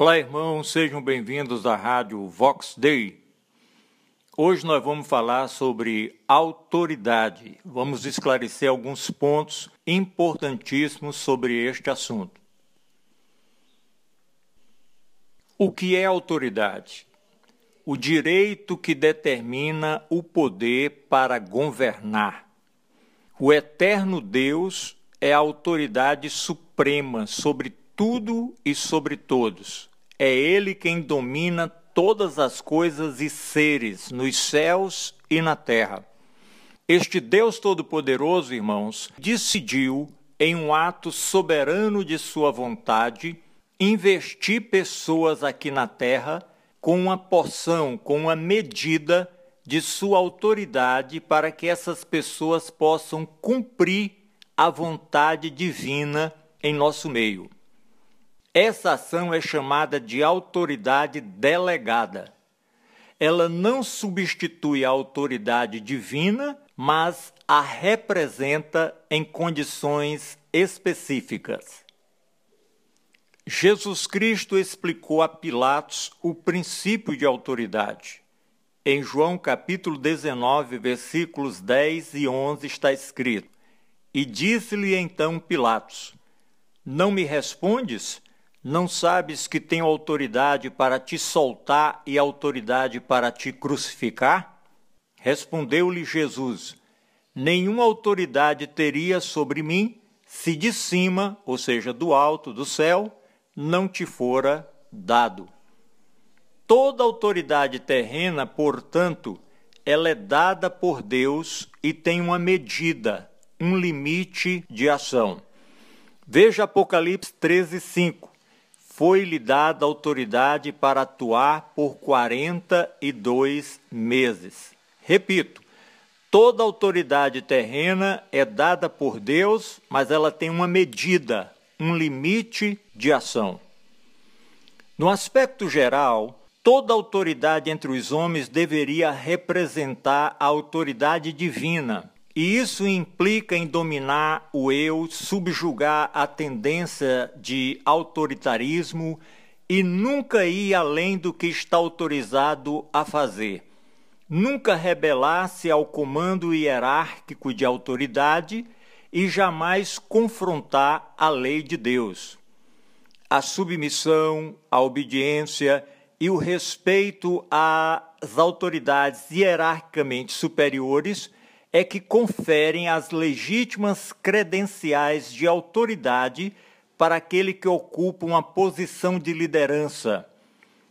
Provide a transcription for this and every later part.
Olá, irmãos, sejam bem-vindos à Rádio Vox Day. Hoje nós vamos falar sobre autoridade. Vamos esclarecer alguns pontos importantíssimos sobre este assunto. O que é autoridade? O direito que determina o poder para governar. O eterno Deus é a autoridade suprema sobre tudo e sobre todos. É Ele quem domina todas as coisas e seres nos céus e na terra. Este Deus Todo-Poderoso, irmãos, decidiu, em um ato soberano de Sua vontade, investir pessoas aqui na terra com uma porção, com uma medida de Sua autoridade para que essas pessoas possam cumprir a vontade divina em nosso meio. Essa ação é chamada de autoridade delegada. Ela não substitui a autoridade divina, mas a representa em condições específicas. Jesus Cristo explicou a Pilatos o princípio de autoridade. Em João capítulo 19, versículos 10 e 11 está escrito: E disse-lhe então Pilatos: Não me respondes? Não sabes que tenho autoridade para te soltar e autoridade para te crucificar? Respondeu-lhe Jesus: Nenhuma autoridade teria sobre mim se de cima, ou seja, do alto do céu, não te fora dado. Toda autoridade terrena, portanto, ela é dada por Deus e tem uma medida, um limite de ação. Veja Apocalipse 13, 5 foi-lhe dada autoridade para atuar por 42 meses. Repito, toda autoridade terrena é dada por Deus, mas ela tem uma medida, um limite de ação. No aspecto geral, toda autoridade entre os homens deveria representar a autoridade divina, e isso implica em dominar o eu, subjugar a tendência de autoritarismo e nunca ir além do que está autorizado a fazer. Nunca rebelar-se ao comando hierárquico de autoridade e jamais confrontar a lei de Deus. A submissão, a obediência e o respeito às autoridades hierarquicamente superiores é que conferem as legítimas credenciais de autoridade para aquele que ocupa uma posição de liderança.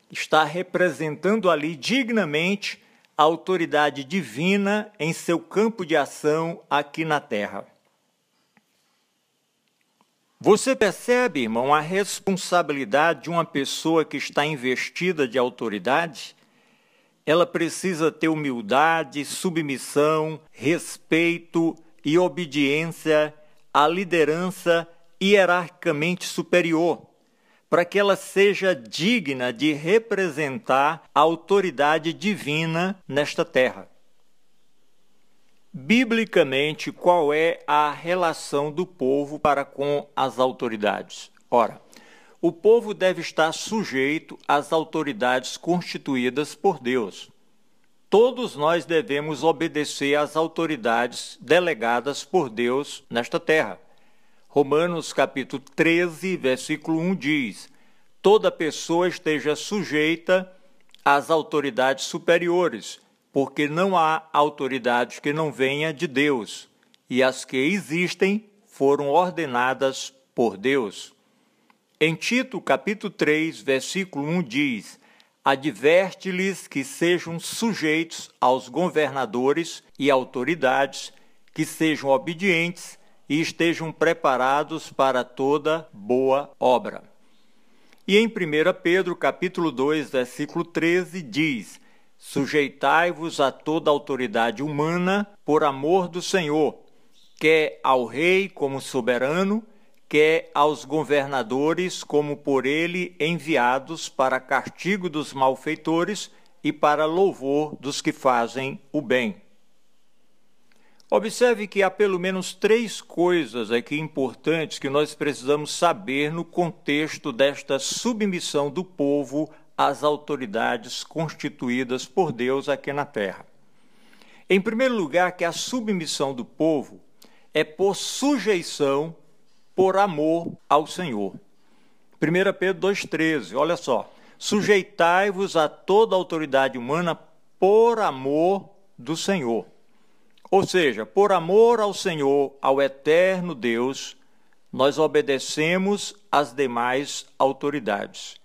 Está representando ali dignamente a autoridade divina em seu campo de ação aqui na terra. Você percebe, irmão, a responsabilidade de uma pessoa que está investida de autoridade? Ela precisa ter humildade, submissão, respeito e obediência à liderança hierarquicamente superior, para que ela seja digna de representar a autoridade divina nesta terra. Biblicamente, qual é a relação do povo para com as autoridades? Ora, o povo deve estar sujeito às autoridades constituídas por Deus. Todos nós devemos obedecer às autoridades delegadas por Deus nesta terra. Romanos capítulo 13, versículo 1 diz: Toda pessoa esteja sujeita às autoridades superiores, porque não há autoridade que não venha de Deus, e as que existem foram ordenadas por Deus. Em Tito, capítulo 3, versículo 1 diz: Adverte-lhes que sejam sujeitos aos governadores e autoridades, que sejam obedientes e estejam preparados para toda boa obra. E em 1 Pedro, capítulo 2, versículo 13, diz: Sujeitai-vos a toda autoridade humana por amor do Senhor, quer ao rei como soberano, quer aos governadores como por ele enviados para castigo dos malfeitores e para louvor dos que fazem o bem. Observe que há pelo menos três coisas aqui importantes que nós precisamos saber no contexto desta submissão do povo às autoridades constituídas por Deus aqui na terra. Em primeiro lugar, que a submissão do povo é por sujeição, por amor ao Senhor. 1 Pedro 2,13, olha só. Sujeitai-vos a toda autoridade humana por amor do Senhor. Ou seja, por amor ao Senhor, ao eterno Deus, nós obedecemos às demais autoridades.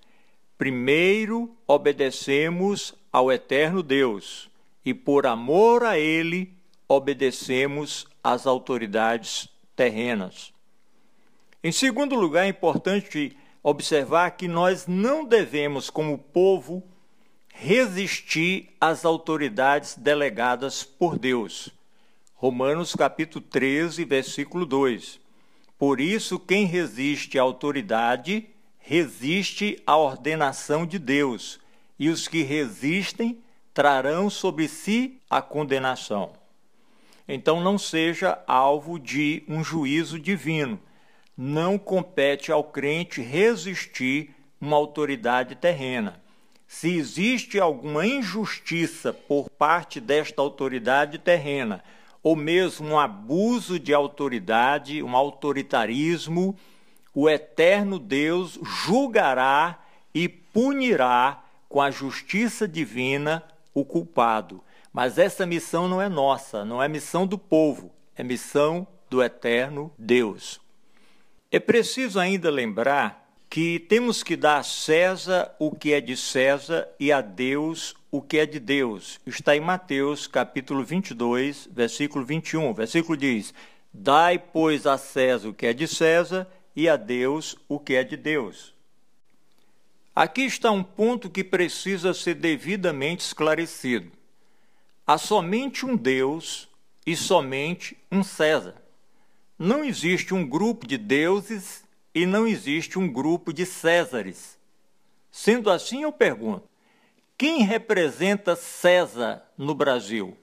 Primeiro, obedecemos ao eterno Deus e, por amor a Ele, obedecemos às autoridades terrenas. Em segundo lugar, é importante observar que nós não devemos, como povo, resistir às autoridades delegadas por Deus. Romanos capítulo 13, versículo 2. Por isso, quem resiste à autoridade, resiste à ordenação de Deus, e os que resistem trarão sobre si a condenação. Então, não seja alvo de um juízo divino. Não compete ao crente resistir uma autoridade terrena. Se existe alguma injustiça por parte desta autoridade terrena, ou mesmo um abuso de autoridade, um autoritarismo, o eterno Deus julgará e punirá com a justiça divina o culpado. Mas essa missão não é nossa, não é missão do povo, é missão do eterno Deus. É preciso ainda lembrar que temos que dar a César o que é de César e a Deus o que é de Deus. Está em Mateus, capítulo 22, versículo 21. O versículo diz: Dai, pois, a César o que é de César e a Deus o que é de Deus. Aqui está um ponto que precisa ser devidamente esclarecido. Há somente um Deus e somente um César. Não existe um grupo de deuses e não existe um grupo de Césares. Sendo assim, eu pergunto: quem representa César no Brasil?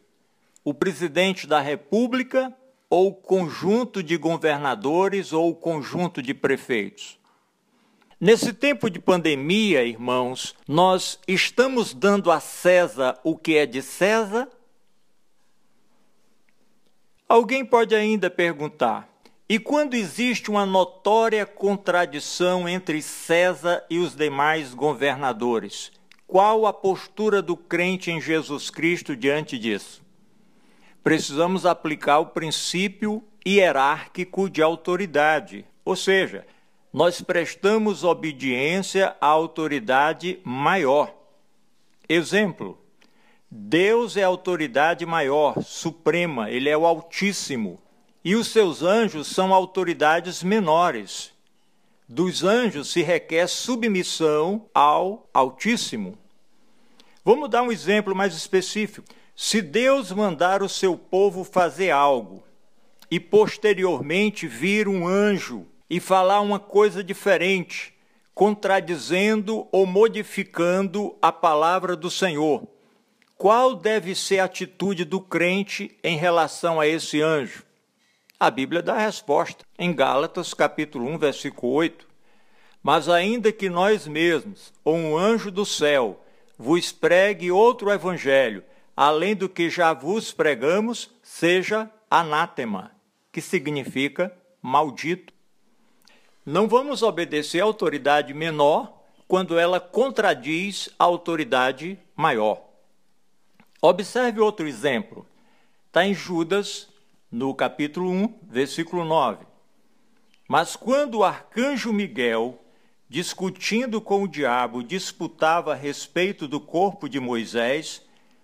O presidente da República ou o conjunto de governadores ou o conjunto de prefeitos? Nesse tempo de pandemia, irmãos, nós estamos dando a César o que é de César? Alguém pode ainda perguntar: e quando existe uma notória contradição entre César e os demais governadores? Qual a postura do crente em Jesus Cristo diante disso? Precisamos aplicar o princípio hierárquico de autoridade, ou seja, nós prestamos obediência à autoridade maior. Exemplo: Deus é a autoridade maior, suprema, ele é o Altíssimo, e os seus anjos são autoridades menores. Dos anjos se requer submissão ao Altíssimo. Vamos dar um exemplo mais específico. Se Deus mandar o seu povo fazer algo e posteriormente vir um anjo e falar uma coisa diferente, contradizendo ou modificando a palavra do Senhor, qual deve ser a atitude do crente em relação a esse anjo? A Bíblia dá a resposta em Gálatas capítulo 1, versículo 8. Mas ainda que nós mesmos, ou um anjo do céu, vos pregue outro evangelho, além do que já vos pregamos, seja anátema, que significa maldito. Não vamos obedecer à autoridade menor quando ela contradiz a autoridade maior. Observe outro exemplo. Está em Judas, no capítulo 1, versículo 9. Mas quando o arcanjo Miguel discutindo com o diabo, disputava a respeito do corpo de Moisés,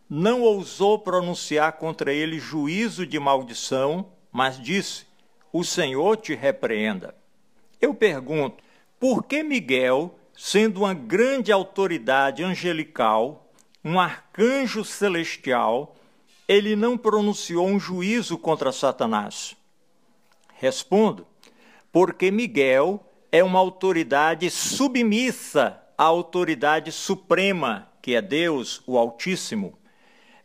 não ousou pronunciar contra ele juízo de maldição, mas disse: O Senhor te repreenda. Eu pergunto, por que Miguel, sendo uma grande autoridade angelical, um arcanjo celestial, ele não pronunciou um juízo contra Satanás? Respondo, porque Miguel é uma autoridade submissa à autoridade suprema, que é Deus, o Altíssimo.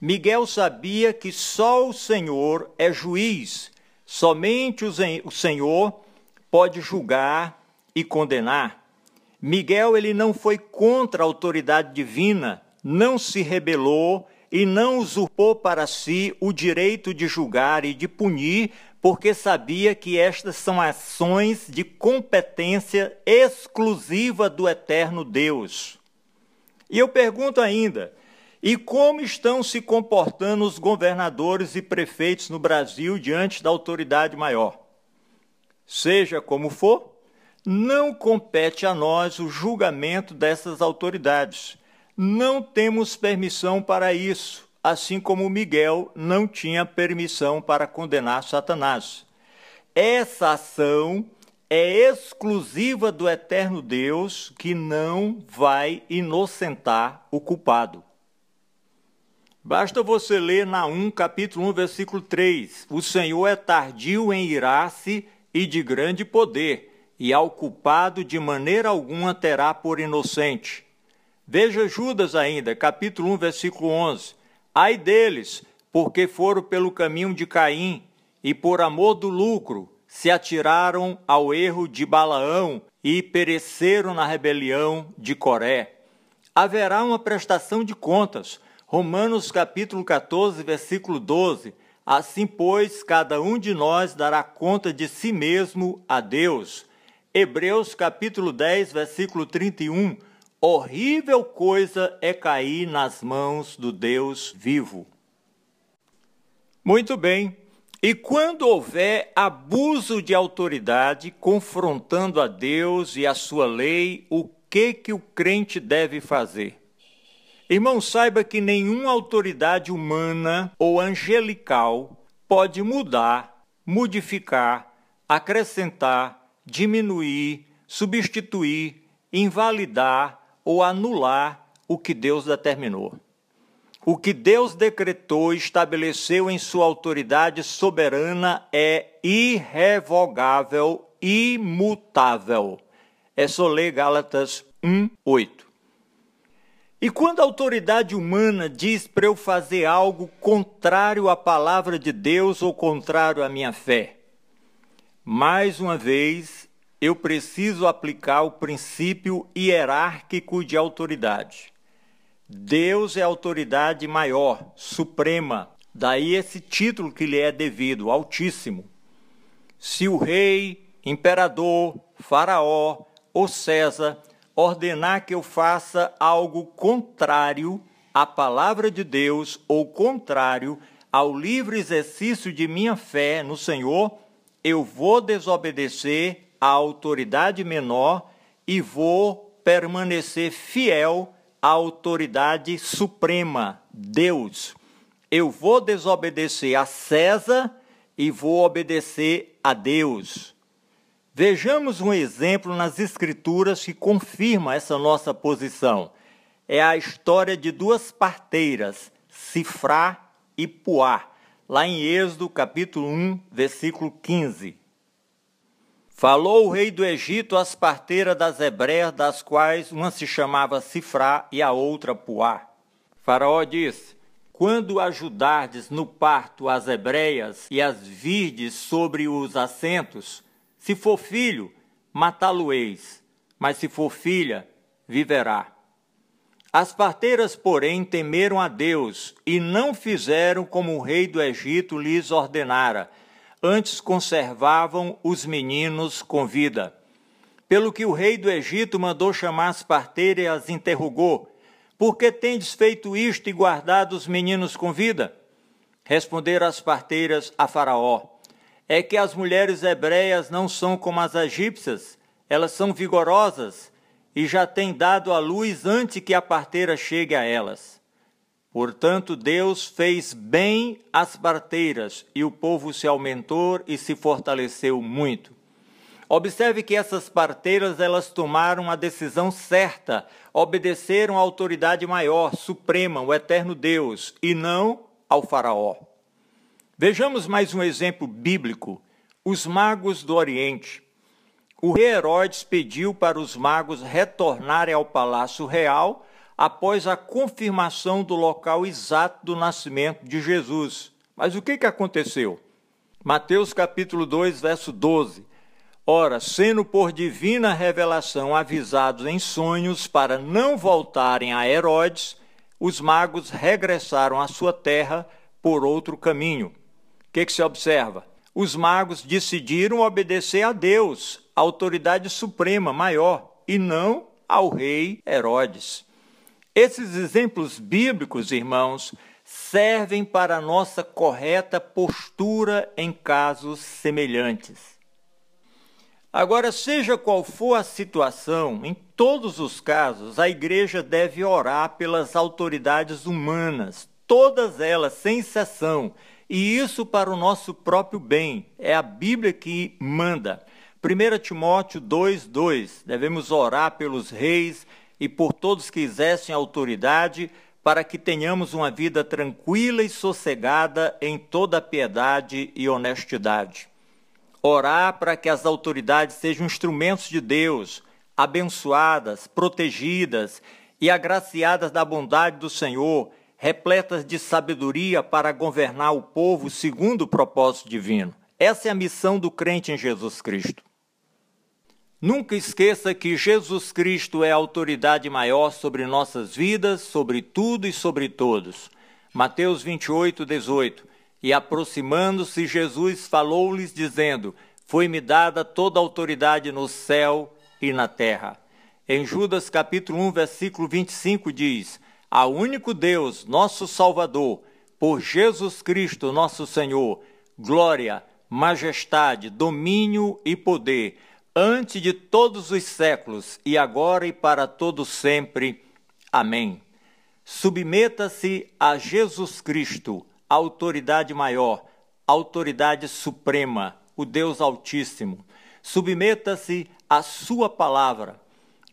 Miguel sabia que só o Senhor é juiz, somente o Senhor pode julgar e condenar. Miguel ele não foi contra a autoridade divina, não se rebelou e não usurpou para si o direito de julgar e de punir, porque sabia que estas são ações de competência exclusiva do eterno Deus. E eu pergunto ainda: e como estão se comportando os governadores e prefeitos no Brasil diante da autoridade maior? Seja como for, não compete a nós o julgamento dessas autoridades. Não temos permissão para isso, assim como Miguel não tinha permissão para condenar Satanás. Essa ação é exclusiva do eterno Deus que não vai inocentar o culpado. Basta você ler Naum capítulo 1, versículo 3. O Senhor é tardio em irar-se e de grande poder e ao culpado de maneira alguma terá por inocente. Veja Judas ainda, capítulo 1, versículo 11. Ai deles, porque foram pelo caminho de Caim e por amor do lucro se atiraram ao erro de Balaão e pereceram na rebelião de Coré. Haverá uma prestação de contas. Romanos capítulo 14, versículo 12. Assim, pois, cada um de nós dará conta de si mesmo a Deus. Hebreus capítulo 10, versículo 31. Horrível coisa é cair nas mãos do Deus vivo. Muito bem. E quando houver abuso de autoridade confrontando a Deus e a sua lei, o que que o crente deve fazer? Irmão, saiba que nenhuma autoridade humana ou angelical pode mudar, modificar, acrescentar diminuir, substituir, invalidar ou anular o que Deus determinou. O que Deus decretou e estabeleceu em sua autoridade soberana é irrevogável, imutável. É só ler Gálatas 1, 8. E quando a autoridade humana diz para eu fazer algo contrário à palavra de Deus ou contrário à minha fé, mais uma vez, eu preciso aplicar o princípio hierárquico de autoridade. Deus é a autoridade maior, suprema, daí esse título que lhe é devido, Altíssimo. Se o rei, imperador, faraó ou César ordenar que eu faça algo contrário à palavra de Deus ou contrário ao livre exercício de minha fé no Senhor, eu vou desobedecer à autoridade menor e vou permanecer fiel à autoridade suprema, Deus. Eu vou desobedecer a César e vou obedecer a Deus. Vejamos um exemplo nas Escrituras que confirma essa nossa posição. É a história de duas parteiras, Sifrá e Puá lá em Êxodo capítulo 1, versículo 15. Falou o rei do Egito às parteiras das hebreias, das quais uma se chamava Sifrá e a outra Puá. Faraó disse: Quando ajudardes no parto as hebreias e as virdes sobre os assentos, se for filho, matá-lo-eis, mas se for filha, viverá. As parteiras, porém, temeram a Deus e não fizeram como o rei do Egito lhes ordenara, antes conservavam os meninos com vida. Pelo que o rei do Egito mandou chamar as parteiras e as interrogou: Por que tendes feito isto e guardado os meninos com vida? Responderam as parteiras a Faraó: É que as mulheres hebreias não são como as egípcias, elas são vigorosas e já tem dado a luz antes que a parteira chegue a elas. Portanto, Deus fez bem às parteiras, e o povo se aumentou e se fortaleceu muito. Observe que essas parteiras elas tomaram a decisão certa, obedeceram à autoridade maior, suprema, o eterno Deus, e não ao faraó. Vejamos mais um exemplo bíblico. Os magos do Oriente. O rei Herodes pediu para os magos retornarem ao palácio real após a confirmação do local exato do nascimento de Jesus. Mas o que, que aconteceu? Mateus capítulo 2, verso 12. Ora, sendo por divina revelação avisados em sonhos para não voltarem a Herodes, os magos regressaram à sua terra por outro caminho. O que, que se observa? Os magos decidiram obedecer a Deus, a autoridade suprema maior, e não ao rei Herodes. Esses exemplos bíblicos, irmãos, servem para a nossa correta postura em casos semelhantes. Agora, seja qual for a situação, em todos os casos, a igreja deve orar pelas autoridades humanas, todas elas, sem exceção, e isso para o nosso próprio bem. É a Bíblia que manda. 1 Timóteo 2,2: Devemos orar pelos reis e por todos que exercem autoridade, para que tenhamos uma vida tranquila e sossegada em toda piedade e honestidade orar para que as autoridades sejam instrumentos de Deus, abençoadas, protegidas e agraciadas da bondade do Senhor, repletas de sabedoria para governar o povo segundo o propósito divino. Essa é a missão do crente em Jesus Cristo. Nunca esqueça que Jesus Cristo é a autoridade maior sobre nossas vidas, sobre tudo e sobre todos. Mateus 28, 18. E aproximando-se, Jesus falou-lhes, dizendo: Foi-me dada toda a autoridade no céu e na terra. Em Judas capítulo 1, versículo 25 diz: A único Deus, nosso Salvador, por Jesus Cristo, nosso Senhor, glória, majestade, domínio e poder, antes de todos os séculos, e agora e para todo sempre. Amém. Submeta-se a Jesus Cristo autoridade maior, autoridade suprema, o Deus Altíssimo. Submeta-se à Sua palavra.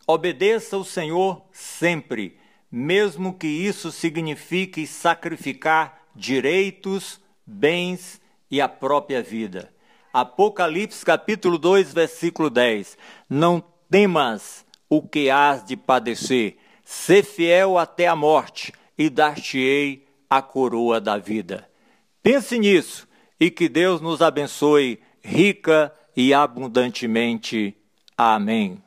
Obedeça o Senhor sempre, mesmo que isso signifique sacrificar direitos, bens e a própria vida. Apocalipse capítulo 2, versículo 10. Não temas o que hás de padecer, sê fiel até a morte, e dar-te-ei a coroa da vida. Pense nisso e que Deus nos abençoe rica e abundantemente. Amém.